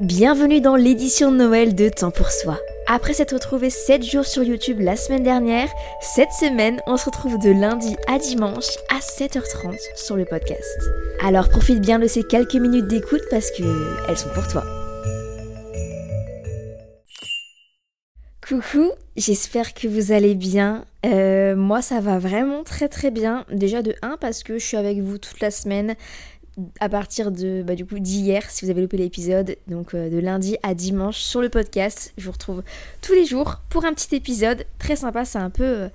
Bienvenue dans l'édition de Noël de Temps pour Soi. Après s'être retrouvé 7 jours sur YouTube la semaine dernière, cette semaine, on se retrouve de lundi à dimanche à 7h30 sur le podcast. Alors profite bien de ces quelques minutes d'écoute parce que elles sont pour toi. Coucou, j'espère que vous allez bien. Euh, moi ça va vraiment très très bien. Déjà de 1 parce que je suis avec vous toute la semaine à partir de bah, du coup d'hier si vous avez loupé l'épisode donc euh, de lundi à dimanche sur le podcast. Je vous retrouve tous les jours pour un petit épisode très sympa. C'est un peu euh,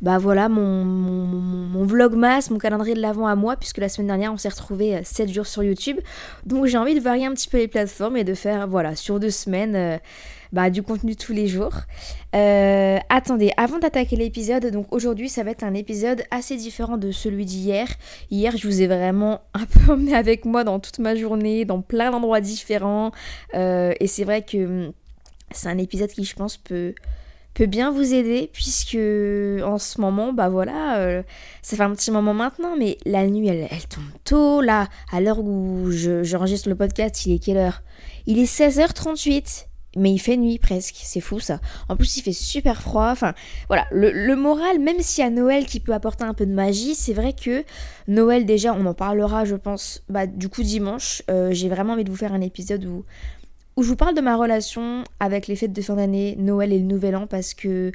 bah voilà mon, mon, mon, mon vlogmas mon calendrier de l'avant à moi puisque la semaine dernière on s'est retrouvé 7 jours sur YouTube. Donc j'ai envie de varier un petit peu les plateformes et de faire voilà sur deux semaines euh, bah, du contenu tous les jours. Euh, attendez, avant d'attaquer l'épisode, donc aujourd'hui ça va être un épisode assez différent de celui d'hier. Hier, je vous ai vraiment un peu emmené avec moi dans toute ma journée, dans plein d'endroits différents. Euh, et c'est vrai que hum, c'est un épisode qui, je pense, peut peut bien vous aider puisque en ce moment bah voilà euh, ça fait un petit moment maintenant mais la nuit elle, elle tombe tôt là à l'heure où je- j'enregistre le podcast il est quelle heure? Il est 16h38 mais il fait nuit presque, c'est fou ça. En plus, il fait super froid. Enfin, voilà, le, moral, même s'il y a Noël qui peut apporter un peu de magie, c'est vrai que Noël, déjà, on en parlera, je pense, bah, du coup, dimanche. Euh, J'ai vraiment envie de vous faire un épisode où, où je vous parle de ma relation avec les fêtes de fin d'année, Noël et le Nouvel An, parce que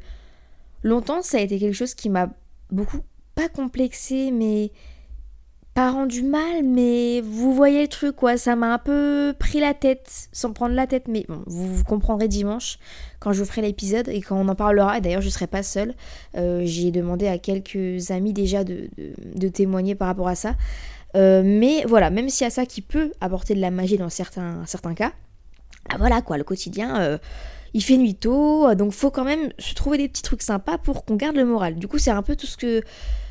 longtemps, ça a été quelque chose qui m'a beaucoup, pas complexé, mais pas rendu mal, mais vous voyez le truc, quoi. Ça m'a un peu pris la tête, sans prendre la tête, mais bon, vous, comprendrez dimanche quand je vous ferai l'épisode et quand on en parlera. Et d'ailleurs, je serai pas seule. Euh, J'ai demandé à quelques amis déjà de, témoigner par rapport à ça. Euh, mais voilà, même s'il y a ça qui peut apporter de la magie dans certains, certains cas, ah voilà quoi, le quotidien, euh, il fait nuit tôt, donc faut quand même se trouver des petits trucs sympas pour qu'on garde le moral. Du coup, c'est un peu tout ce que,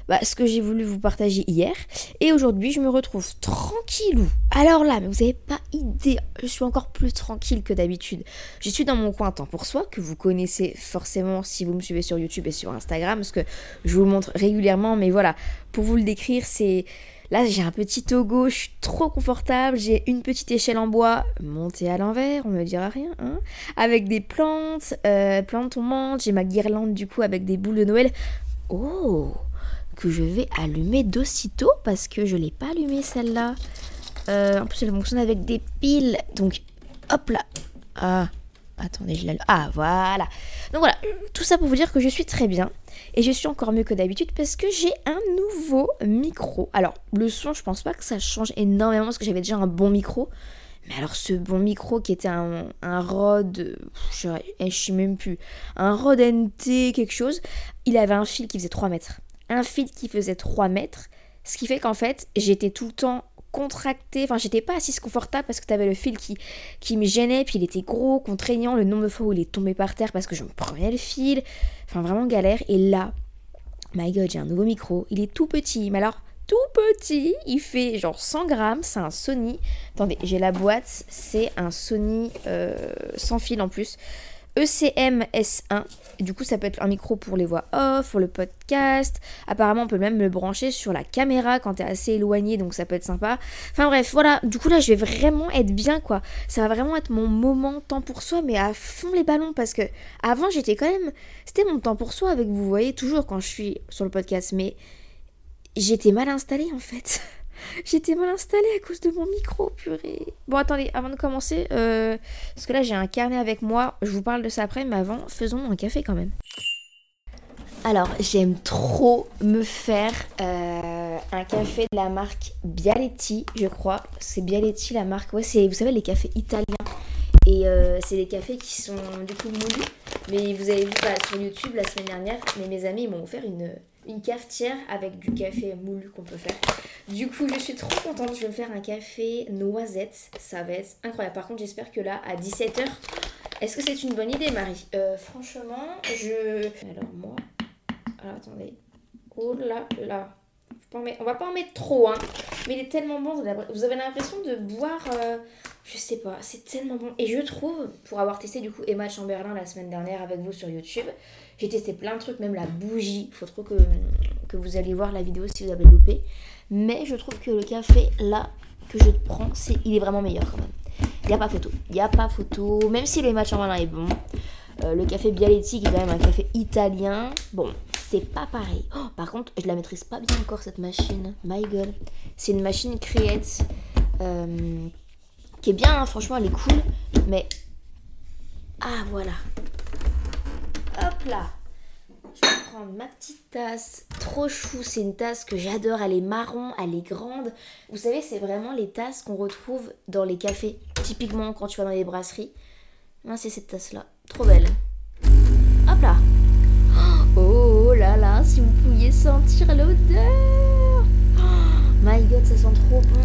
bah, ce que j'ai voulu vous partager hier. Et aujourd'hui, je me retrouve tranquillou. Alors là, mais vous avez pas idée, je suis encore plus tranquille que d'habitude. Je suis dans mon coin temps pour soi, que vous connaissez forcément si vous me suivez sur YouTube et sur Instagram, parce que je vous le montre régulièrement, mais voilà, pour vous le décrire, c'est... Là, j'ai un petit togo, je suis trop confortable, j'ai une petite échelle en bois montée à l'envers, on me dira rien, hein Avec des plantes, euh, plantes tombante, j'ai ma guirlande du coup avec des boules de Noël. Oh Je vais allumer d'aussitôt parce que je l'ai pas allumée celle-là. Euh, en plus, elle fonctionne avec des piles, donc hop là Ah Attendez, je l'allume. Ah, voilà. Donc voilà, tout ça pour vous dire que je suis très bien. Et je suis encore mieux que d'habitude parce que j'ai un nouveau micro. Alors, le son, je pense pas que ça change énormément parce que j'avais déjà un bon micro. Mais alors, ce bon micro qui était un, un Rode, je, je sais même plus, un Rode NT, quelque chose, il avait un fil qui faisait 3 mètres. Un fil qui faisait 3 mètres. Ce qui fait qu'en fait, j'étais tout le temps contractée, enfin j'étais pas assise confortable parce que t'avais le fil qui, qui me gênait, puis il était gros, contraignant, le nombre de fois où il est tombé par terre parce que je me prenais le fil, enfin vraiment galère. Et là, my god, j'ai un nouveau micro, il est tout petit, mais alors tout petit, il fait genre 100 grammes, c'est un Sony. Attendez, j'ai la boîte, c'est un Sony euh, sans fil en plus. E ECM S1. Et du coup, ça peut être un micro pour les voix off, pour le podcast. Apparemment, on peut même le brancher sur la caméra quand t'es assez éloigné, donc ça peut être sympa. Enfin bref, voilà. Du coup, là, je vais vraiment être bien, quoi. Ça va vraiment être mon moment temps pour soi, mais à fond les ballons, parce que avant, j'étais quand même. C'était mon temps pour soi avec vous, vous voyez, toujours quand je suis sur le podcast, mais j'étais mal installée en fait. J'étais mal installée à cause de mon micro, purée. Bon, attendez, avant de commencer, euh, parce que là j'ai un carnet avec moi, je vous parle de ça après, mais avant, faisons un café quand même. Alors, j'aime trop me faire euh, un café de la marque Bialetti, je crois. C'est Bialetti la marque. Ouais, c'est, vous savez, les cafés italiens. Et euh, c'est des cafés qui sont du coup moulus. Mais vous avez vu bah, sur YouTube la semaine dernière, mais mes amis m'ont offert une, une cafetière avec du café moulu qu'on peut faire. Du coup, je suis trop contente. Je vais faire un café noisette. Ça va être incroyable. Par contre, j'espère que là, à 17h, est-ce que c'est une bonne idée, Marie? Euh, Franchement, je. Alors, moi. Alors, attendez. Oh là là. On va pas en mettre trop, hein. Mais il est tellement bon. Vous avez l'impression de boire. Euh, je sais pas, c'est tellement bon. Et je trouve, pour avoir testé du coup Emma Chamberlain la semaine dernière avec vous sur YouTube, j'ai testé plein de trucs, même la bougie. Il faut trop que, que vous allez voir la vidéo si vous avez loupé. Mais je trouve que le café là que je prends, c'est, il est vraiment meilleur quand même. Il n'y a pas photo. Il n'y a pas photo. Même si le Emma Chamberlain est bon. Euh, le café Bialetti qui est quand même un café italien. Bon, c'est pas pareil. Oh, par contre, je la maîtrise pas bien encore cette machine. My god. C'est une machine Create. Euh, qui est bien, hein, franchement, elle est cool. Mais. Ah, voilà. Là. Je vais prendre ma petite tasse. Trop chou, c'est une tasse que j'adore. Elle est marron, elle est grande. Vous savez, c'est vraiment les tasses qu'on retrouve dans les cafés. Typiquement quand tu vas dans les brasseries. Non, c'est cette tasse-là. Trop belle. Hop là. Oh là là, si vous pouviez sentir l'odeur. Oh, my god, ça sent trop bon.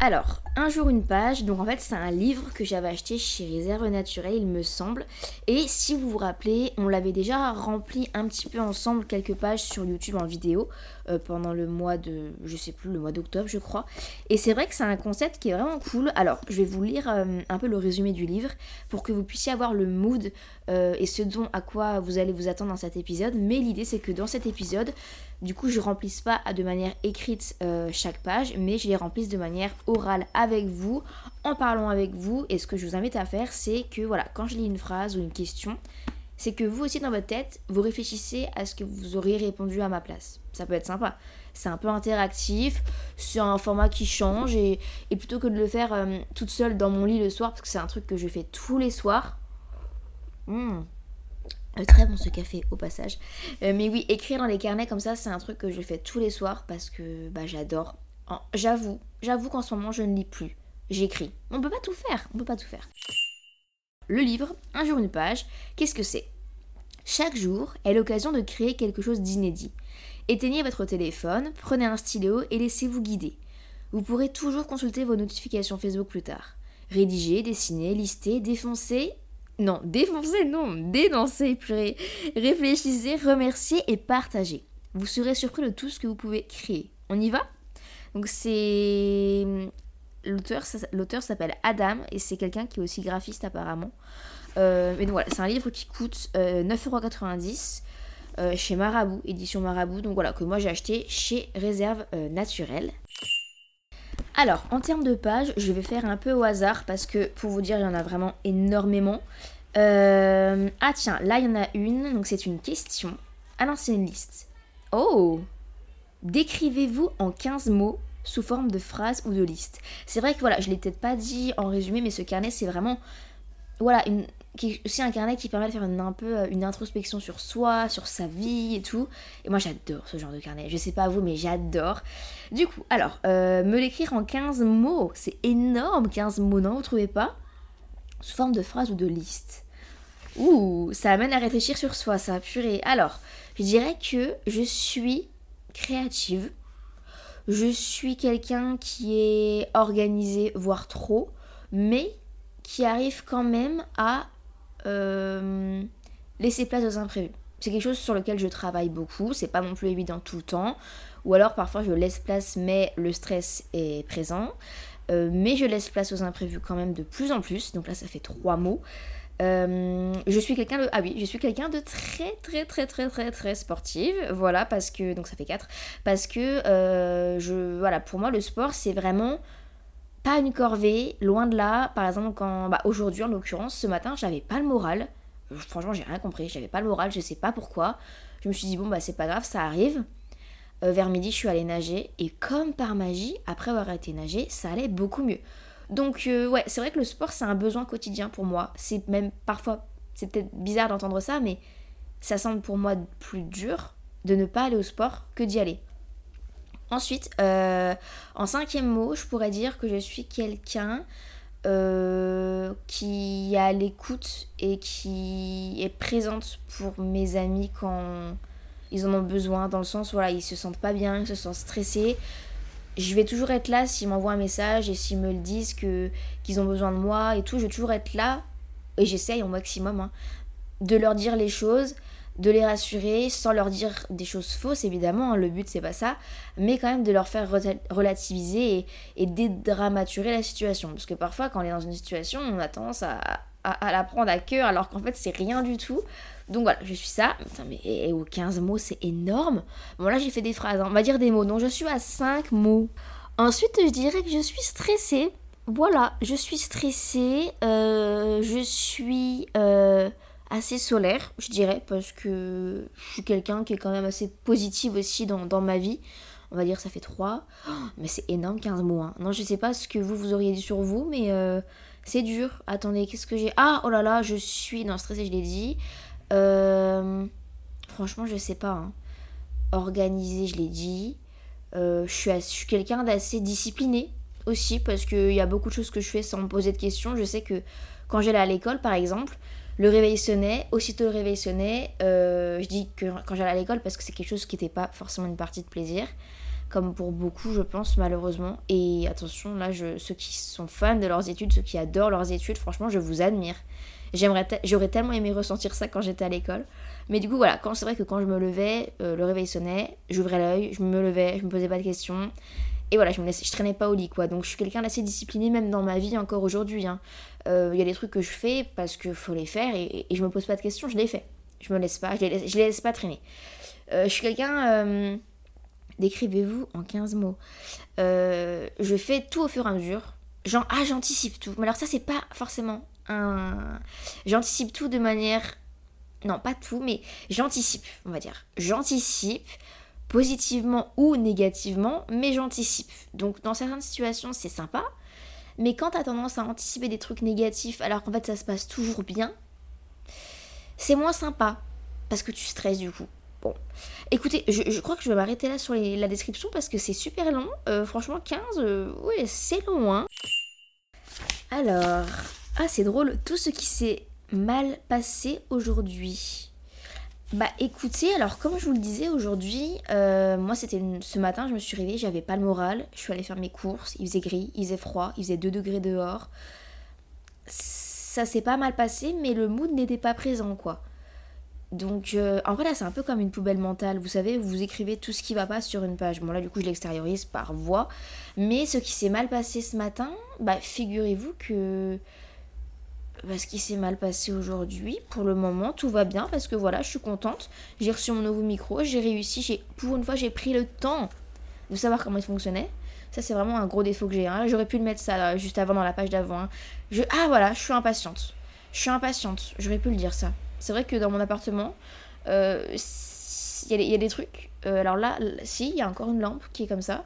Alors, un jour une page, donc en fait c'est un livre que j'avais acheté chez Réserve Naturelle il me semble. Et si vous vous rappelez, on l'avait déjà rempli un petit peu ensemble quelques pages sur YouTube en vidéo euh, pendant le mois de, je sais plus, le mois d'octobre je crois. Et c'est vrai que c'est un concept qui est vraiment cool. Alors je vais vous lire euh, un peu le résumé du livre pour que vous puissiez avoir le mood euh, et ce dont à quoi vous allez vous attendre dans cet épisode. Mais l'idée c'est que dans cet épisode, du coup, je remplisse pas de manière écrite chaque page, mais je les remplisse de manière orale vous, en parlant avec vous. Et ce que je vous invite à faire, c'est que voilà, quand je lis une phrase ou une question, c'est que vous aussi dans votre tête, vous réfléchissez à ce que vous auriez répondu à ma place. Ça peut être sympa. C'est un peu interactif, c'est un format qui change et, plutôt que de le faire euh, toute seule dans mon lit le soir, parce que c'est un truc que je fais tous les soirs. Hmm, euh, très bon ce café au passage. Euh, mais oui, écrire dans les carnets comme ça, c'est un truc que je fais tous les soirs parce que bah, j'adore. J'avoue, j'avoue qu'en ce moment je ne lis plus. J'écris. On peut pas tout faire, on peut pas tout faire. Le livre, un jour une page, qu'est-ce que c'est? Chaque jour est l'occasion de créer quelque chose d'inédit. Éteignez votre téléphone, prenez un stylo et laissez-vous guider. Vous pourrez toujours consulter vos notifications Facebook plus tard. Rédiger, dessiner, lister, défoncer non, défoncer, non, dénoncer, purée. Réfléchissez, remerciez et partagez. Vous serez surpris de tout ce que vous pouvez créer. On y va? Donc c'est... L'auteur, s'appelle Adam et c'est quelqu'un qui est aussi graphiste apparemment. Euh, mais donc voilà, c'est un livre qui coûte 9,90€ euh, euh, chez Marabout, édition Marabout. Donc voilà, que moi j'ai acheté chez Réserve Naturelle. Alors, en termes de pages, je vais faire un peu au hasard parce que pour vous dire, il y en a vraiment énormément. Ah tiens, là il y en a une, donc c'est une question. Ah non, c'est une liste. Oh Décrivez-vous en 15 mots sous forme de phrase ou de liste. C'est vrai que voilà, je l'ai peut-être pas dit en résumé, mais ce carnet c'est vraiment voilà, une, aussi un carnet qui permet de faire un peu euh, une introspection sur soi, sur sa vie et tout. Et moi j'adore ce genre de carnet. Je sais pas vous, mais j'adore. Du coup, alors, euh, me l'écrire en 15 mots, c'est énorme, 15 mots, non, vous trouvez pas? Sous forme de phrase ou de liste. Ouh, ça amène à réfléchir sur soi, ça, purée. Alors, je dirais que je suis créative. Je suis quelqu'un qui est organisé, voire trop, mais qui arrive quand même à euh, laisser place aux imprévus. C'est quelque chose sur lequel je travaille beaucoup, c'est pas non plus évident tout le temps, ou alors parfois je laisse place mais le stress est présent, euh, mais je laisse place aux imprévus quand même de plus en plus, donc là ça fait trois mots. Euh, je suis quelqu'un de ah oui je suis quelqu'un de très très très très très très sportive voilà parce que donc ça fait quatre parce que je voilà pour moi le sport c'est vraiment pas une corvée, loin de là. Par exemple, quand bah, aujourd'hui en l'occurrence, ce matin, j'avais pas le moral. Franchement, j'ai rien compris, j'avais pas le moral, je sais pas pourquoi. Je me suis dit bon bah c'est pas grave, ça arrive. Euh, vers midi, je suis allée nager et comme par magie, après avoir été nager, ça allait beaucoup mieux. Donc euh, ouais, c'est vrai que le sport c'est un besoin quotidien pour moi. C'est même parfois, c'est peut-être bizarre d'entendre ça, mais ça semble pour moi plus dur de ne pas aller au sport que d'y aller. Ensuite, euh, en cinquième mot, je pourrais dire que je suis quelqu'un euh, qui est à l'écoute et qui est présente pour mes amis quand ils en ont besoin, dans le sens où voilà, ils se sentent pas bien, ils se sentent stressés. Je vais toujours être là s'ils m'envoient un message et s'ils me le disent qu'ils ont besoin de moi et tout, je vais toujours être là et j'essaye au maximum hein, de leur dire les choses, de les rassurer sans leur dire des choses fausses évidemment, hein, le but c'est pas ça, mais quand même de leur faire relativiser et, dédramaturer la situation. Parce que parfois quand on est dans une situation, on a tendance à, à, la prendre à cœur alors qu'en fait c'est rien du tout. Donc voilà, je suis ça. mais aux 15 mots c'est énorme. Bon là j'ai fait des phrases, hein. on va dire des mots. Donc je suis à 5 mots. Ensuite je dirais que je suis stressée. Voilà, je suis stressée. Euh, je suis... Euh, assez solaire, je dirais, parce que je suis quelqu'un qui est quand même assez positive aussi dans, ma vie. On va dire ça fait 3. mais c'est énorme, 15 mois. Hein. Non, je sais pas ce que vous, vous auriez dit sur vous, mais euh, c'est dur. Attendez, qu'est-ce que j'ai? Ah, oh là là, je suis... Non, stressée, je l'ai dit. Euh, franchement, je sais pas. Hein. Organisée, je l'ai dit. Euh, je suis, suis quelqu'un d'assez discipliné aussi, parce qu'il y a beaucoup de choses que je fais sans me poser de questions. Je sais que quand j'allais à l'école, par exemple, le réveil sonnait, aussitôt le réveil sonnait, euh, je dis que quand j'allais à l'école parce que c'est quelque chose qui n'était pas forcément une partie de plaisir, comme pour beaucoup je pense malheureusement. Et attention, là, je, ceux qui sont fans de leurs études, ceux qui adorent leurs études, franchement, je vous admire. J'aimerais j'aurais tellement aimé ressentir ça quand j'étais à l'école. Mais du coup, voilà, c'est vrai que quand je me levais, euh, le réveil sonnait, j'ouvrais l'œil, je me levais, je me posais pas de questions. Et voilà, je me laissais, je traînais pas au lit, quoi. Donc je suis quelqu'un d'assez discipliné, même dans ma vie encore aujourd'hui. Hein. Euh, il y a des trucs que je fais parce qu'il faut les faire et, et, je me pose pas de questions, je les fais. Je me laisse pas, je les laisse, pas traîner. Euh, je suis quelqu'un. Décrivez-vous en 15 mots. je fais tout au fur et à mesure. Genre, ah, j'anticipe tout. Mais alors, ça, c'est pas forcément J'anticipe tout de manière. Non, pas tout, mais j'anticipe, on va dire. J'anticipe positivement ou négativement, mais j'anticipe. Donc, dans certaines situations, c'est sympa. Mais quand t'as tendance à anticiper des trucs négatifs alors qu'en fait ça se passe toujours bien, c'est moins sympa. Parce que tu stresses du coup. Bon. Écoutez, je, crois que je vais m'arrêter là sur la description parce que c'est super long. Euh, franchement, 15, euh, ouais, c'est long, hein. Alors, ah, c'est drôle, tout ce qui s'est mal passé aujourd'hui. Bah écoutez, alors comme je vous le disais aujourd'hui, euh, moi c'était ce matin, je me suis réveillée, j'avais pas le moral, je suis allée faire mes courses, il faisait gris, il faisait froid, il faisait 2 degrés dehors. Ça s'est pas mal passé, mais le mood n'était pas présent quoi. Donc euh, en vrai là c'est un peu comme une poubelle mentale, vous savez, vous écrivez tout ce qui va pas sur une page. Bon là du coup je l'extériorise par voix, mais ce qui s'est mal passé ce matin, bah figurez-vous que ce qui s'est mal passé aujourd'hui. Pour le moment, tout va bien parce que voilà, je suis contente. J'ai reçu mon nouveau micro, j'ai réussi. J'ai, pour une fois, j'ai pris le temps de savoir comment il fonctionnait. Ça, c'est vraiment un gros défaut que j'ai. Hein. J'aurais pu le mettre ça juste avant dans la page d'avant. Hein. Ah voilà, je suis impatiente. Je suis impatiente. J'aurais pu le dire ça. C'est vrai que dans mon appartement, euh, il y, a des trucs. Euh, alors là, si, il y a encore une lampe qui est comme ça.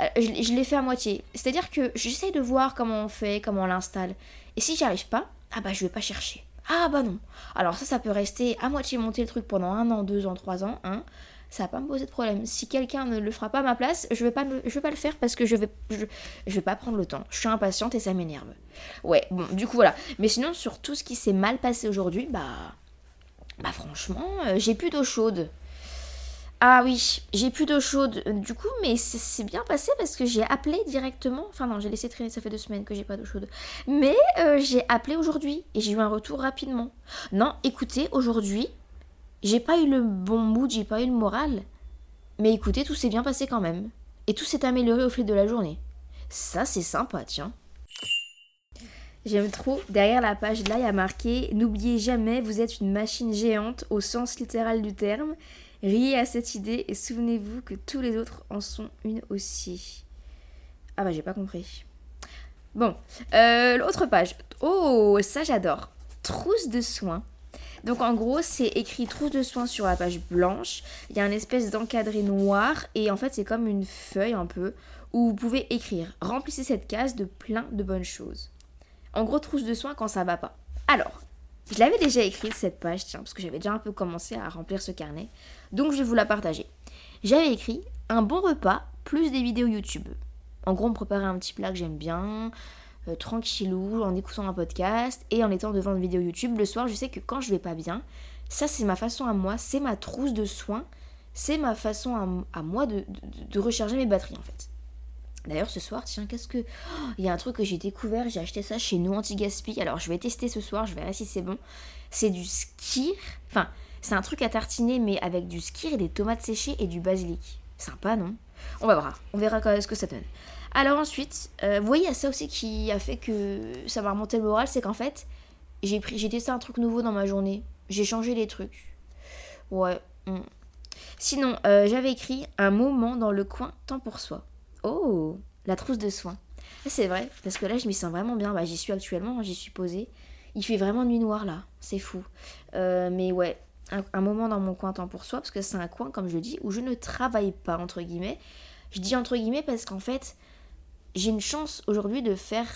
Euh, je l'ai fait à moitié. C'est-à-dire que j'essaye de voir comment on fait, comment on l'installe. Et si j'y arrive pas, ah bah je vais pas chercher. Ah bah non. Alors ça, ça peut rester à moitié monter le truc pendant un an, deux ans, trois ans. Hein. Ça va pas me poser de problème. Si quelqu'un ne le fera pas à ma place, je vais pas, le faire parce que je vais, je, je vais pas prendre le temps. Je suis impatiente et ça m'énerve. Ouais, bon, du coup voilà. Mais sinon, sur tout ce qui s'est mal passé aujourd'hui, bah, bah franchement, euh, j'ai plus d'eau chaude. Ah oui, j'ai plus d'eau chaude euh, du coup, mais c'est bien passé parce que j'ai appelé directement. Enfin non, j'ai laissé traîner, ça fait deux semaines que j'ai pas d'eau chaude. Mais euh, j'ai appelé aujourd'hui et j'ai eu un retour rapidement. Non, écoutez, aujourd'hui, j'ai pas eu le bon mood, j'ai pas eu le moral. Mais écoutez, tout s'est bien passé quand même. Et tout s'est amélioré au fil de la journée. Ça, c'est sympa, tiens. J'aime trop. Derrière la page là, il y a marqué N'oubliez jamais, vous êtes une machine géante au sens littéral du terme. Riez à cette idée et souvenez-vous que tous les autres en sont une aussi. Ah bah j'ai pas compris. Bon, euh, l'autre page. Oh, ça j'adore. Trousse de soins. Donc en gros, c'est écrit trousse de soins sur la page blanche. Il y a un espèce d'encadré noir et en fait, c'est comme une feuille un peu où vous pouvez écrire remplissez cette case de plein de bonnes choses. En gros, trousse de soins quand ça va pas. Alors, je l'avais déjà écrite cette page, tiens, parce que j'avais déjà un peu commencé à remplir ce carnet. Donc je vais vous la partager. J'avais écrit un bon repas plus des vidéos YouTube. En gros, me préparer un petit plat que j'aime bien, euh, tranquillou, en écoutant un podcast et en étant devant une vidéo YouTube. Le soir, je sais que quand je vais pas bien, ça c'est ma façon à moi, c'est ma trousse de soins, c'est ma façon à, moi de, recharger mes batteries en fait. D'ailleurs, ce soir, tiens, qu'est-ce que. Oh, il y a un truc que j'ai découvert, j'ai acheté ça chez nous anti-gaspi. Alors, je vais tester ce soir, je verrai si c'est bon. C'est du skir. Enfin, c'est un truc à tartiner, mais avec du skir et des tomates séchées et du basilic. Sympa, non? On va voir, on verra ce que ça donne. Alors ensuite, euh, vous voyez, ça aussi qui a fait que ça m'a remonté le moral, c'est qu'en fait, j'ai pris, testé un truc nouveau dans ma journée. J'ai changé les trucs. Ouais. Hmm. Sinon, euh, j'avais écrit un moment dans le coin, temps pour soi. Oh, la trousse de soins. C'est vrai, parce que là, je m'y sens vraiment bien. Bah, j'y suis actuellement, j'y suis posée. Il fait vraiment nuit noire là, c'est fou. Euh, mais ouais, un, moment dans mon coin temps pour soi, parce que c'est un coin, comme je le dis, où je ne travaille pas, entre guillemets. Je dis entre guillemets parce qu'en fait, j'ai une chance aujourd'hui de faire.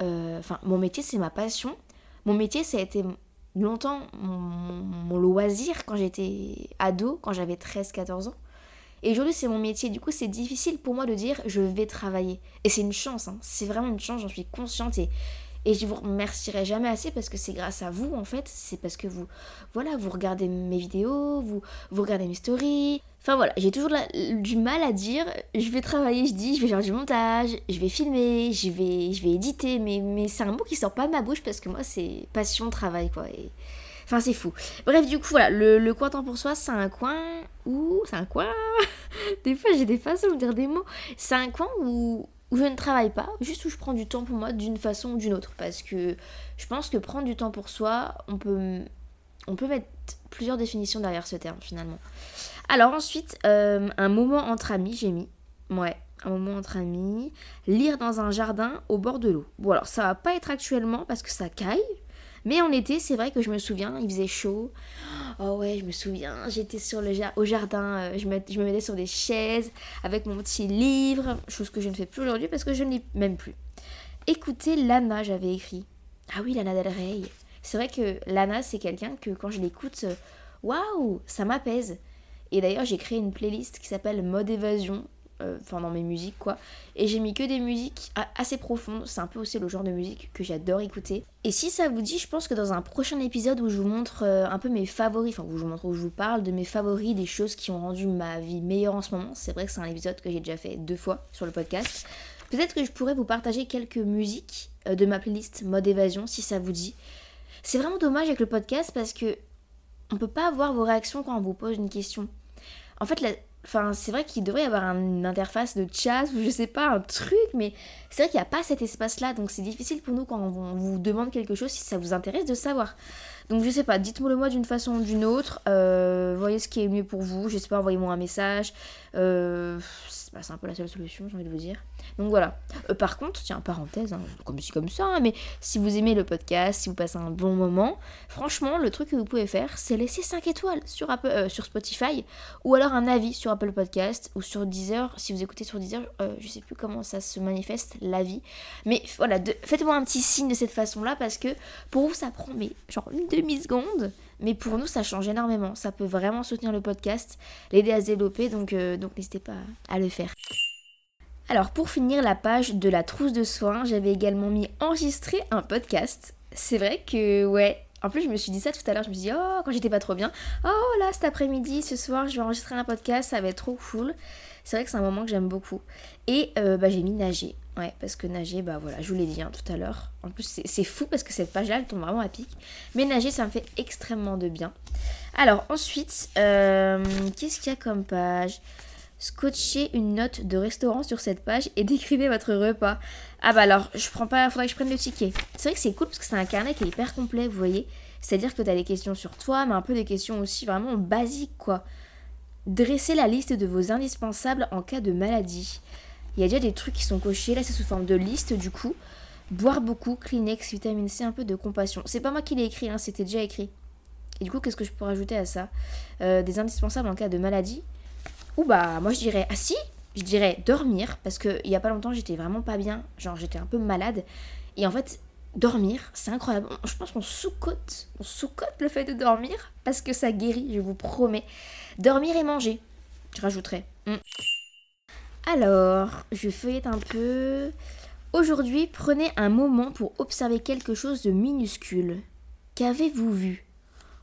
Euh, enfin, mon métier, c'est ma passion. Mon métier, ça a été longtemps mon, loisir quand j'étais ado, quand j'avais 13-14 ans. Et aujourd'hui, c'est mon métier. Du coup, c'est difficile pour moi de dire je vais travailler. Et c'est une chance. Hein. C'est vraiment une chance, j'en suis consciente. Et, et je vous remercierai jamais assez parce que c'est grâce à vous, en fait. C'est parce que vous, voilà, vous regardez mes vidéos, vous, vous regardez mes stories. Enfin voilà, j'ai toujours du mal à dire, je vais travailler, je dis, je vais faire du montage, je vais filmer, je vais, je vais éditer, mais, mais c'est un mot qui sort pas de ma bouche parce que moi, c'est passion, travail, quoi. Enfin, c'est fou. Bref, du coup, voilà, le, coin temps pour soi, c'est un coin où... C'est un coin... des fois, j'ai des façons de dire des mots. C'est un coin où où je ne travaille pas, juste où je prends du temps pour moi d'une façon ou d'une autre. Parce que je pense que prendre du temps pour soi, on peut, on peut mettre plusieurs définitions derrière ce terme finalement. Alors ensuite, euh, un moment entre amis, j'ai mis. Ouais, un moment entre amis. Lire dans un jardin au bord de l'eau. Bon alors ça va pas être actuellement parce que ça caille. Mais en été, c'est vrai que je me souviens, il faisait chaud. Oh ouais, je me souviens, j'étais sur le au jardin, euh, je, me, je me mettais sur des chaises avec mon petit livre, chose que je ne fais plus aujourd'hui parce que je ne lis même plus. Écoutez, Lana, j'avais écrit. Ah oui, Lana Del Rey. C'est vrai que Lana, c'est quelqu'un que quand je l'écoute, euh, waouh, ça m'apaise. Et d'ailleurs, j'ai créé une playlist qui s'appelle Mode Évasion euh, enfin dans mes musiques quoi. Et j'ai mis que des musiques assez profondes, c'est un peu aussi le genre de musique que j'adore écouter. Et si ça vous dit, je pense que dans un prochain épisode où je vous montre euh, un peu mes favoris, enfin où je vous parle de mes favoris, des choses qui ont rendu ma vie meilleure en ce moment, c'est vrai que c'est un épisode que j'ai déjà fait deux fois sur le podcast. Peut-être que je pourrais vous partager quelques musiques euh, de ma playlist mode évasion si ça vous dit. C'est vraiment dommage avec le podcast parce que on peut pas avoir vos réactions quand on vous pose une question. En fait, la, Enfin, c'est vrai qu'il devrait y avoir une interface de chat ou je sais pas, un truc, mais c'est vrai qu'il n'y a pas cet espace-là, donc c'est difficile pour nous quand on vous demande quelque chose si ça vous intéresse de savoir. Donc je sais pas, dites-moi le moi d'une façon ou d'une autre, euh, voyez ce qui est mieux pour vous, je sais pas, envoyez-moi un message, euh, c'est un peu la seule solution, j'ai envie de vous dire. Donc voilà. Euh, par contre, tiens, parenthèse, hein, comme si comme ça, hein, mais si vous aimez le podcast, si vous passez un bon moment, franchement, le truc que vous pouvez faire, c'est laisser 5 étoiles sur, Apple, sur Spotify, ou alors un avis sur Apple Podcast, ou sur Deezer, si vous écoutez sur Deezer, euh, je sais plus comment ça se manifeste, l'avis. Mais voilà, faites-moi un petit signe de cette façon-là, parce que pour vous, ça prend mais, genre une Mais pour nous, ça change énormément. Ça peut vraiment soutenir le podcast, l'aider à se développer, donc, donc n'hésitez pas à le faire. Alors pour finir la page de la trousse de soins, j'avais également mis enregistrer un podcast. C'est vrai que ouais, en plus je me suis dit ça tout à l'heure, je me suis dit oh quand j'étais pas trop bien, oh là cet après-midi, ce soir je vais enregistrer un podcast, ça va être trop cool. C'est vrai que c'est un moment que j'aime beaucoup. Et euh, bah, j'ai mis nager. Parce que nager, bah voilà, je vous l'ai dit hein, tout à l'heure. En plus, c'est fou parce que cette page-là, elle tombe vraiment à pic. Mais nager, ça me fait extrêmement de bien. Alors, ensuite, euh, qu'est-ce qu'il y a comme page? Scotchez une note de restaurant sur cette page et décrivez votre repas. Ah bah alors, je prends pas, faudrait que je prenne le ticket. C'est vrai que c'est cool parce que c'est un carnet qui est hyper complet, vous voyez. C'est-à-dire que tu as des questions sur toi, mais un peu des questions aussi vraiment basiques, quoi. Dressez la liste de vos indispensables en cas de maladie. Il y a déjà des trucs qui sont cochés, là c'est sous forme de liste du coup. Boire beaucoup, Kleenex, vitamine C, un peu de compassion. C'est pas moi qui l'ai écrit, hein, c'était déjà écrit. Et du coup, qu'est-ce que je peux rajouter à ça? Euh, Des indispensables en cas de maladie Ou bah, moi je dirais, ah si Je dirais dormir, parce qu'il y a pas longtemps, j'étais vraiment pas bien. Genre, j'étais un peu malade. Et en fait, dormir, c'est incroyable. Je pense qu'on sous-cote, on sous-cote le fait de dormir, parce que ça guérit, je vous promets. Dormir et manger, je rajouterais. Mm. Alors, je feuillette un peu. Aujourd'hui, prenez un moment pour observer quelque chose de minuscule. Qu'avez-vous vu?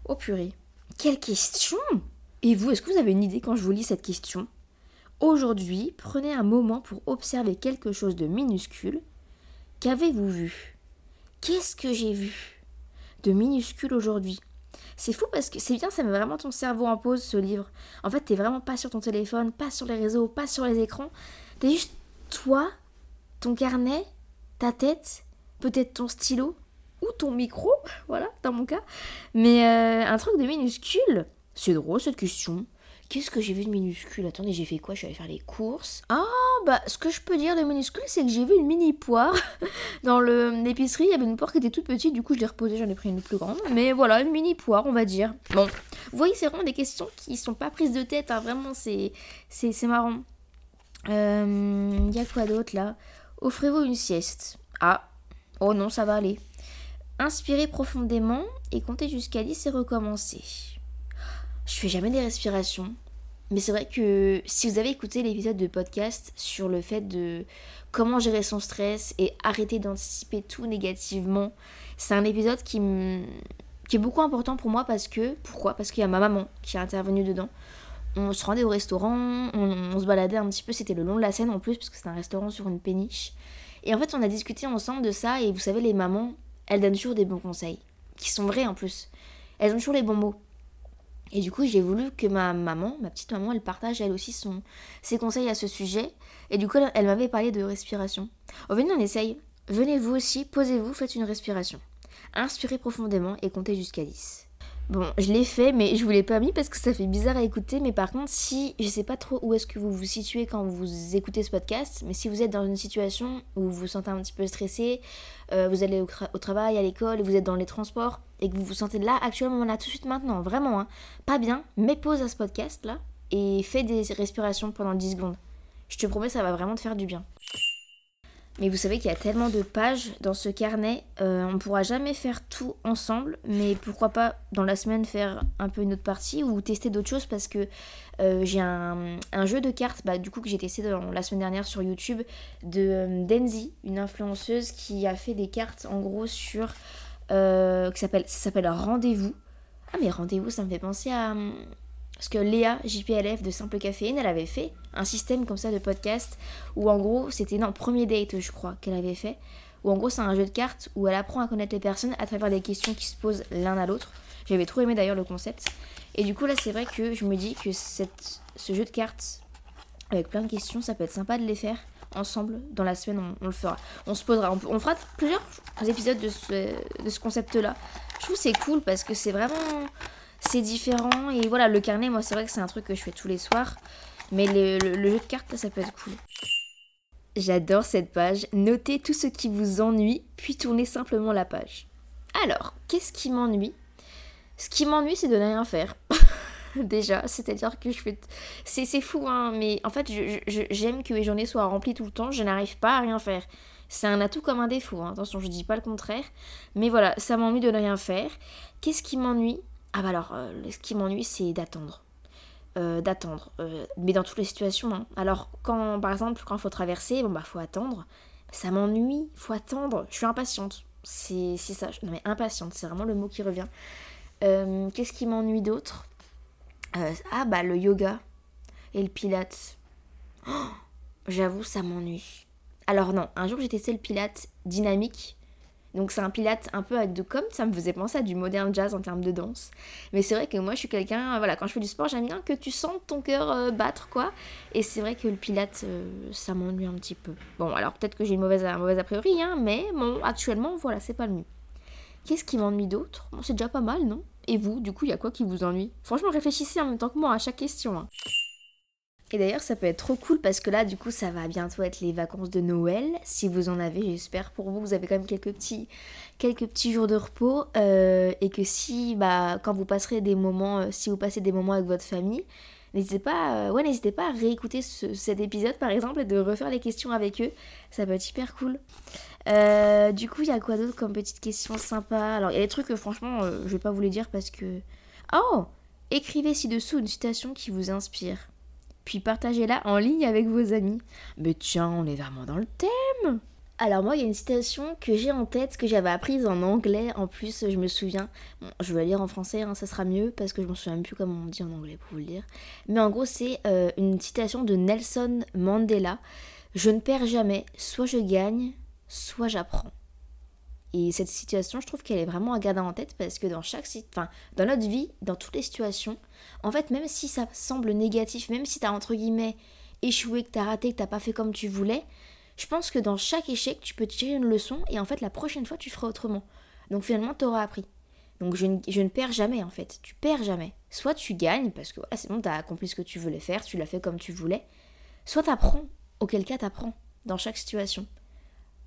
Oh purée. Quelle question? Et vous, est-ce que vous avez une idée quand je vous lis cette question? Aujourd'hui, prenez un moment pour observer quelque chose de minuscule. Qu'avez-vous vu? Qu'est-ce que j'ai vu de minuscule aujourd'hui? C'est fou parce que c'est bien, ça met vraiment ton cerveau en pause ce livre. En fait, t'es vraiment pas sur ton téléphone, pas sur les réseaux, pas sur les écrans. T'es juste toi, ton carnet, ta tête, peut-être ton stylo ou ton micro, voilà, dans mon cas. Mais euh, un truc de minuscule. C'est drôle cette question. Qu'est-ce que j'ai vu de minuscule? Attendez, j'ai fait quoi? Je suis allée faire les courses. Ah, bah, ce que je peux dire de minuscule, c'est que j'ai vu une mini poire. Dans l'épicerie, il y avait une poire qui était toute petite, du coup, je l'ai reposée, j'en ai pris une plus grande. Mais voilà, une mini poire, on va dire. Bon, vous voyez, c'est vraiment des questions qui sont pas prises de tête, hein. vraiment, c'est marrant. Il euh, y a quoi d'autre là? Offrez-vous une sieste. Ah, oh non, ça va aller. Inspirez profondément et comptez jusqu'à 10 et recommencez. Je fais jamais des respirations. Mais c'est vrai que si vous avez écouté l'épisode de podcast sur le fait de comment gérer son stress et arrêter d'anticiper tout négativement, c'est un épisode qui, est beaucoup important pour moi parce que, pourquoi? Parce qu'il y a ma maman qui est intervenue dedans. On se rendait au restaurant, on, se baladait un petit peu, c'était le long de la scène en plus, parce que c'est un restaurant sur une péniche. Et en fait, on a discuté ensemble de ça, et vous savez, les mamans, elles donnent toujours des bons conseils, qui sont vrais en plus. Elles ont toujours les bons mots. Et du coup, j'ai voulu que ma maman, ma petite maman, elle partage elle aussi ses conseils à ce sujet. Et du coup, elle, m'avait parlé de respiration. Oh, venez, on essaye. Venez vous aussi, posez-vous, faites une respiration. Inspirez profondément et comptez jusqu'à 10. Bon, je l'ai fait, mais je vous l'ai pas mis parce que ça fait bizarre à écouter. Mais par contre, si je sais pas trop où est-ce que vous vous situez quand vous écoutez ce podcast, mais si vous êtes dans une situation où vous vous sentez un petit peu stressé, euh, vous allez au, travail, à l'école, vous êtes dans les transports et que vous vous sentez là, actuellement, là, tout de suite maintenant, vraiment, hein, pas bien, mets pause à ce podcast là et fais des respirations pendant 10 secondes. Je te promets, ça va vraiment te faire du bien. Mais vous savez qu'il y a tellement de pages dans ce carnet, euh, on ne pourra jamais faire tout ensemble, mais pourquoi pas dans la semaine faire un peu une autre partie ou tester d'autres choses parce que euh, j'ai un, jeu de cartes, bah, du coup que j'ai testé la semaine dernière sur YouTube de euh, Denzi, une influenceuse qui a fait des cartes en gros sur qui s'appelle ça s'appelle Rendez-vous. Ah mais Rendez-vous, ça me fait penser à parce que Léa, JPLF de Simple Caféine, elle avait fait un système comme ça de podcast où en gros, c'était le premier date, je crois, qu'elle avait fait. Où en gros, c'est un jeu de cartes où elle apprend à connaître les personnes à travers des questions qui se posent l'un à l'autre. J'avais trop aimé d'ailleurs le concept. Et du coup, là, c'est vrai que je me dis que ce jeu de cartes avec plein de questions, ça peut être sympa de les faire ensemble dans la semaine on, le fera on se posera on, fera plusieurs épisodes de ce, de ce concept là je trouve c'est cool parce que c'est vraiment c'est différent. Et voilà, le carnet, moi, c'est vrai que c'est un truc que je fais tous les soirs. Mais le, jeu de cartes, ça peut être cool. J'adore cette page. Notez tout ce qui vous ennuie, puis tournez simplement la page. Alors, qu'est-ce qui m'ennuie? Ce qui m'ennuie, c'est de ne rien faire. Déjà, c'est-à-dire que je fais. C'est fou, hein, mais en fait, j'aime que les journées soient remplies tout le temps. Je n'arrive pas à rien faire. C'est un atout comme un défaut, hein. attention, je dis pas le contraire. Mais voilà, ça m'ennuie de ne rien faire. Qu'est-ce qui m'ennuie? Ah bah alors, euh, ce qui m'ennuie, c'est d'attendre. Euh, d'attendre. Euh, mais dans toutes les situations. Hein. Alors, quand, par exemple, quand il faut traverser, bon bah faut attendre. Ça m'ennuie, faut attendre. Je suis impatiente. C'est ça. Non mais impatiente, c'est vraiment le mot qui revient. Qu'est-ce qui m'ennuie d'autre? Ah bah le yoga et le pilate. Oh, j'avoue, ça m'ennuie. Alors non, un jour j'ai testé le pilate dynamique donc c'est un pilate un peu avec de com, ça me faisait penser à du modern jazz en termes de danse. Mais c'est vrai que moi je suis quelqu'un, voilà, quand je fais du sport, j'aime bien que tu sentes ton cœur euh, battre, quoi. Et c'est vrai que le pilate, euh, ça m'ennuie un petit peu. Bon, alors peut-être que j'ai une mauvaise, mauvaise a priori, hein, mais bon, actuellement, voilà, c'est pas le mieux. Qu'est-ce qui m'ennuie d'autre? Bon, C'est déjà pas mal, non? Et vous, du coup, il y a quoi qui vous ennuie? Franchement, réfléchissez en même temps que moi à chaque question. Hein. Et d'ailleurs, ça peut être trop cool parce que là, du coup, ça va bientôt être les vacances de Noël. Si vous en avez, j'espère pour vous, vous avez quand même quelques petits, quelques petits jours de repos. Euh, et que si, bah, quand vous passerez des moments, euh, si vous passez des moments avec votre famille, n'hésitez pas, euh, ouais, n'hésitez pas à réécouter cet épisode par exemple et de refaire les questions avec eux. Ça peut être hyper cool. du coup, il y a quoi d'autre comme petites questions sympas Alors, il y a des trucs que franchement, je vais pas vous les dire parce que. Oh Écrivez ci-dessous une citation qui vous inspire puis partagez-la en ligne avec vos amis. Mais tiens, on est vraiment dans le thème alors moi, il y a une citation que j'ai en tête, que j'avais apprise en anglais, en plus, je me souviens. je vais la lire en français, hein, ça sera mieux, parce que je m'en souviens plus comment on dit en anglais, pour vous le dire. Mais en gros, c'est euh, une citation de Nelson Mandela. Je ne perds jamais, soit je gagne, soit j'apprends. Et cette situation, je trouve qu'elle est vraiment à garder en tête parce que dans chaque enfin, dans notre vie, dans toutes les situations, en fait, même si ça semble négatif, même si t'as entre guillemets échoué, que t'as raté, que t'as pas fait comme tu voulais, je pense que dans chaque échec, tu peux tirer une leçon et en fait, la prochaine fois, tu feras autrement. Donc finalement, t'auras appris. Donc je ne, perds jamais en fait, tu perds jamais. Soit tu gagnes parce que voilà, c'est bon, t'as accompli ce que tu voulais faire, tu l'as fait comme tu voulais. Soit t'apprends, auquel cas t'apprends dans chaque situation.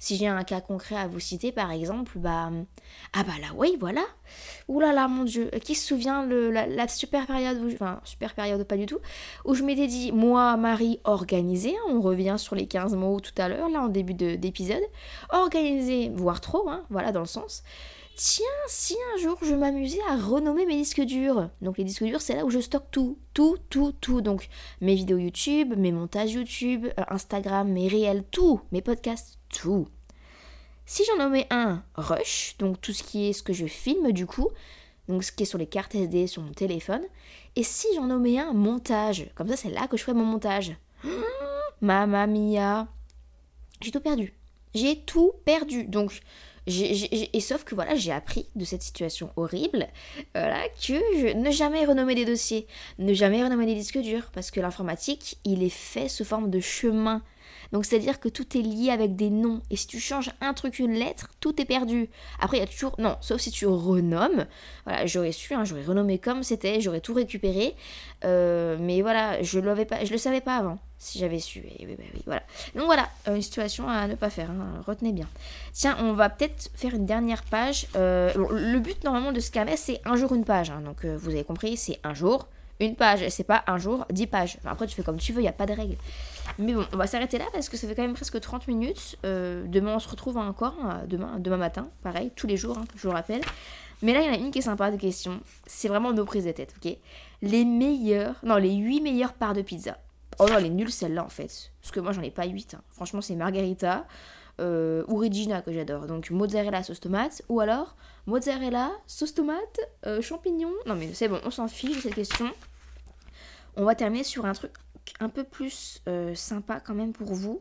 Si j'ai un cas concret à vous citer, par exemple, bah. Ah bah là, oui, voilà. Ouh là là, mon dieu. Qui se souvient le, la, super période, où, enfin, super période, pas du tout, où je m'étais dit, moi, Marie, organisée, hein, on revient sur les 15 mots tout à l'heure, là, en début d'épisode. Organisée, voire trop, hein, voilà, dans le sens. Tiens, si un jour je m'amusais à renommer mes disques durs. Donc les disques durs, c'est là où je stocke tout, tout, tout, tout. Donc mes vidéos YouTube, mes montages YouTube, euh, Instagram, mes réels, tout, mes podcasts, tout. Si j'en nommais un rush, donc tout ce qui est ce que je filme du coup, donc ce qui est sur les cartes SD sur mon téléphone, et si j'en nommais un montage, comme ça c'est là que je ferais mon montage. Mamma mia, j'ai tout perdu. J'ai tout perdu. Donc et sauf que voilà, j'ai appris de cette situation horrible voilà, que ne jamais renommer des dossiers, ne jamais renommer des disques durs, parce que l'informatique, il est fait sous forme de chemin. Donc c'est-à-dire que tout est lié avec des noms. Et si tu changes un truc, une lettre, tout est perdu. Après, il y a toujours... Non, sauf si tu renommes. Voilà, j'aurais su, hein, j'aurais renommé comme c'était, j'aurais tout récupéré. Euh, mais voilà, je pas, le savais pas avant, si j'avais su. Et, bah voilà. Donc voilà, euh, une situation à ne pas faire, hein, retenez bien. Tiens, on va peut-être faire une dernière page. Euh, le but normalement de ce c'est un jour une page. Hein. donc vous avez compris, c'est un jour une page. C'est pas un jour, dix pages. après, tu fais comme tu veux, il n'y a pas de règle. Mais bon, on va s'arrêter là parce que ça fait quand même presque 30 minutes. Euh, demain, on se retrouve encore. Hein, demain, demain matin, pareil, tous les jours, hein, je vous rappelle. Mais là, il y en a une qui est sympa de question. C'est vraiment nos prises de tête, ok? Les meilleures, non, les 8 meilleures parts de pizza. Oh non, elle est nulle celle-là en fait. Parce que moi, j'en ai pas 8. Hein. Franchement, c'est Margarita euh, ou Regina que j'adore. Donc mozzarella sauce tomate. Ou alors mozzarella sauce tomate, euh, champignons. Non, mais c'est bon, on s'en fiche de cette question. On va terminer sur un truc un peu plus euh, sympa quand même pour vous.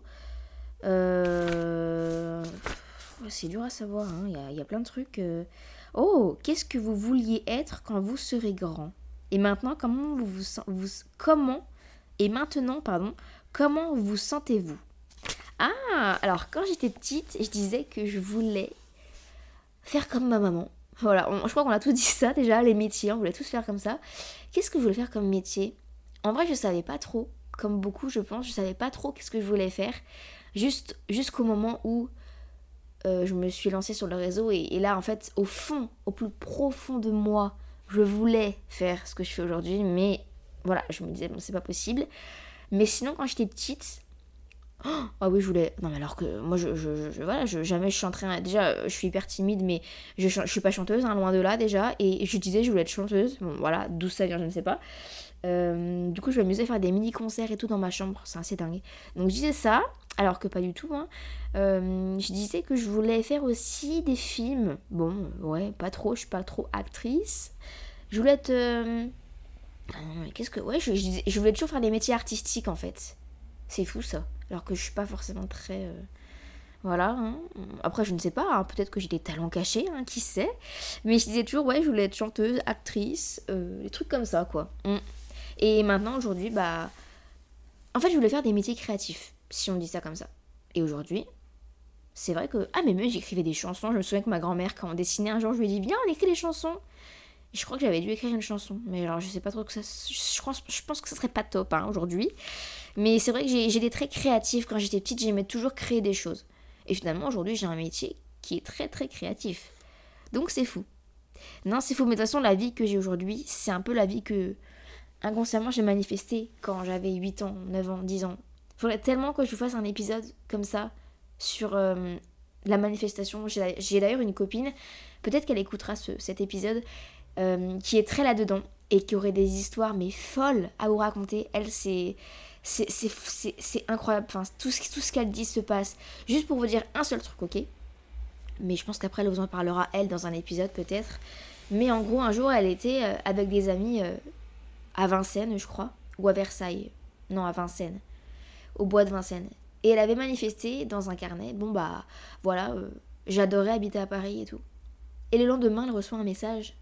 Euh, c'est dur à savoir, hein. il, y a, plein de trucs. Euh. Oh, qu'est-ce que vous vouliez être quand vous serez grand? Et maintenant, comment vous vous, comment et maintenant, pardon, comment vous sentez-vous? Ah, alors quand j'étais petite, je disais que je voulais faire comme ma maman. Voilà, je crois qu'on a tous dit ça déjà, les métiers, on voulait tous faire comme ça. Qu'est-ce que je voulais faire comme métier? En vrai, je savais pas trop comme beaucoup, je pense. Je savais pas trop qu'est-ce que je voulais faire. Juste jusqu'au moment où euh, je me suis lancée sur le réseau. Et, là, en fait, au fond, au plus profond de moi, je voulais faire ce que je fais aujourd'hui. Mais voilà, je me disais, bon, c'est pas possible. Mais sinon, quand j'étais petite, oh, ah oui, je voulais. Non, mais alors que moi, je, voilà, jamais je suis. Déjà, je suis hyper timide, mais je, je suis pas chanteuse, hein, loin de là déjà. Et je disais, je voulais être chanteuse. Bon, voilà, d'où ça vient, je ne sais pas. Euh, du coup, je m'amusais à faire des mini-concerts et tout dans ma chambre. C'est assez dingue. Donc, je disais ça, alors que pas du tout. Hein. Euh, je disais que je voulais faire aussi des films. Bon, ouais, pas trop. Je suis pas trop actrice. Je voulais être. Euh, qu'est-ce que. Ouais, je, voulais toujours faire des métiers artistiques en fait. C'est fou ça. Alors que je suis pas forcément très. Voilà. Hein. Après, je ne sais pas. Hein. Peut-être que j'ai des talents cachés, qui sait. Mais je disais toujours, ouais, je voulais être chanteuse, actrice, des trucs comme ça, quoi. Mm. Et maintenant, aujourd'hui, bah. En fait, je voulais faire des métiers créatifs, si on dit ça comme ça. Et aujourd'hui, c'est vrai que. Ah, mais même j'écrivais des chansons. Je me souviens que ma grand-mère, quand on dessinait un jour, je lui ai dit Viens, on écrit des chansons. je crois que j'avais dû écrire une chanson, mais alors je sais pas trop que ça. Je pense, je pense que ça serait pas top hein, aujourd'hui. Mais c'est vrai que j'ai des traits créatifs. Quand j'étais petite, j'aimais toujours créer des choses. Et finalement, aujourd'hui, j'ai un métier qui est très très créatif. Donc c'est fou. Non, c'est fou, mais de toute façon, la vie que j'ai aujourd'hui, c'est un peu la vie que inconsciemment j'ai manifesté quand j'avais 8 ans, 9 ans, 10 ans. Faudrait tellement que je vous fasse un épisode comme ça sur euh, la manifestation. J'ai d'ailleurs une copine, peut-être qu'elle écoutera cet épisode, euh, qui est très là-dedans et qui aurait des histoires mais folles à vous raconter. Elle, c'est c'est incroyable. Enfin, tout ce, tout ce qu'elle dit se passe. Juste pour vous dire un seul truc, ok? Mais je pense qu'après, elle vous en parlera, elle, dans un épisode peut-être. Mais en gros, un jour, elle était euh, avec des amis à Vincennes, je crois. Ou à Versailles. Non, à Vincennes. Au bois de Vincennes. Et elle avait manifesté dans un carnet. Bon, bah, voilà, j'adorais habiter à Paris et tout. Et le lendemain, elle reçoit un message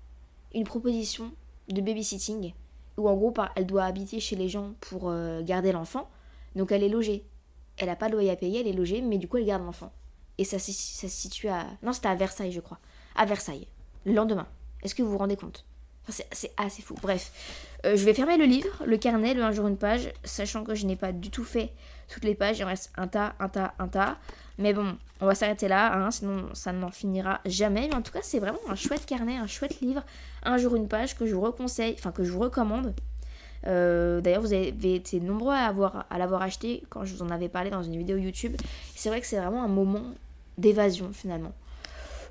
une proposition de babysitting où en gros elle doit habiter chez les gens pour euh, garder l'enfant. Donc elle est logée. Elle n'a pas de loyer à payer, elle est logée, mais du coup elle garde l'enfant. Et ça, ça se situe à... Non, c'était à Versailles, je crois. À Versailles. Le lendemain. Est-ce que vous vous rendez compte? C'est assez fou. Bref, euh, je vais fermer le livre, le carnet, le un jour une page, sachant que je n'ai pas du tout fait toutes les pages. Il en reste un tas, un tas, un tas. Mais bon, on va s'arrêter là, hein, sinon ça n'en finira jamais. Mais en tout cas, c'est vraiment un chouette carnet, un chouette livre. Un jour une page que je vous enfin que je vous recommande. Euh, d'ailleurs, vous avez été nombreux à l'avoir acheté quand je vous en avais parlé dans une vidéo YouTube. C'est vrai que c'est vraiment un moment d'évasion finalement.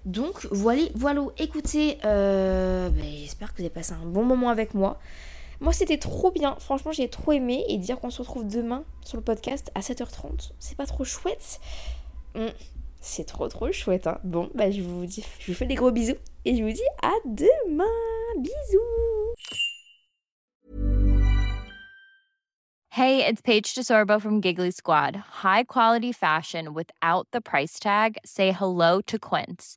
Donc voilà, voilà écoutez, euh, ben, j'espère que vous avez passé un bon moment avec moi. Moi c'était trop bien, franchement j'ai trop aimé et dire qu'on se retrouve demain sur le podcast à 7h30, c'est pas trop chouette hmm, C'est trop trop chouette hein. Bon bah je vous je vous fais des gros bisous et je vous dis à demain, bisous Hey, it's Paige DeSorbo from Giggly Squad. High quality fashion without the price tag. Say hello to Quince.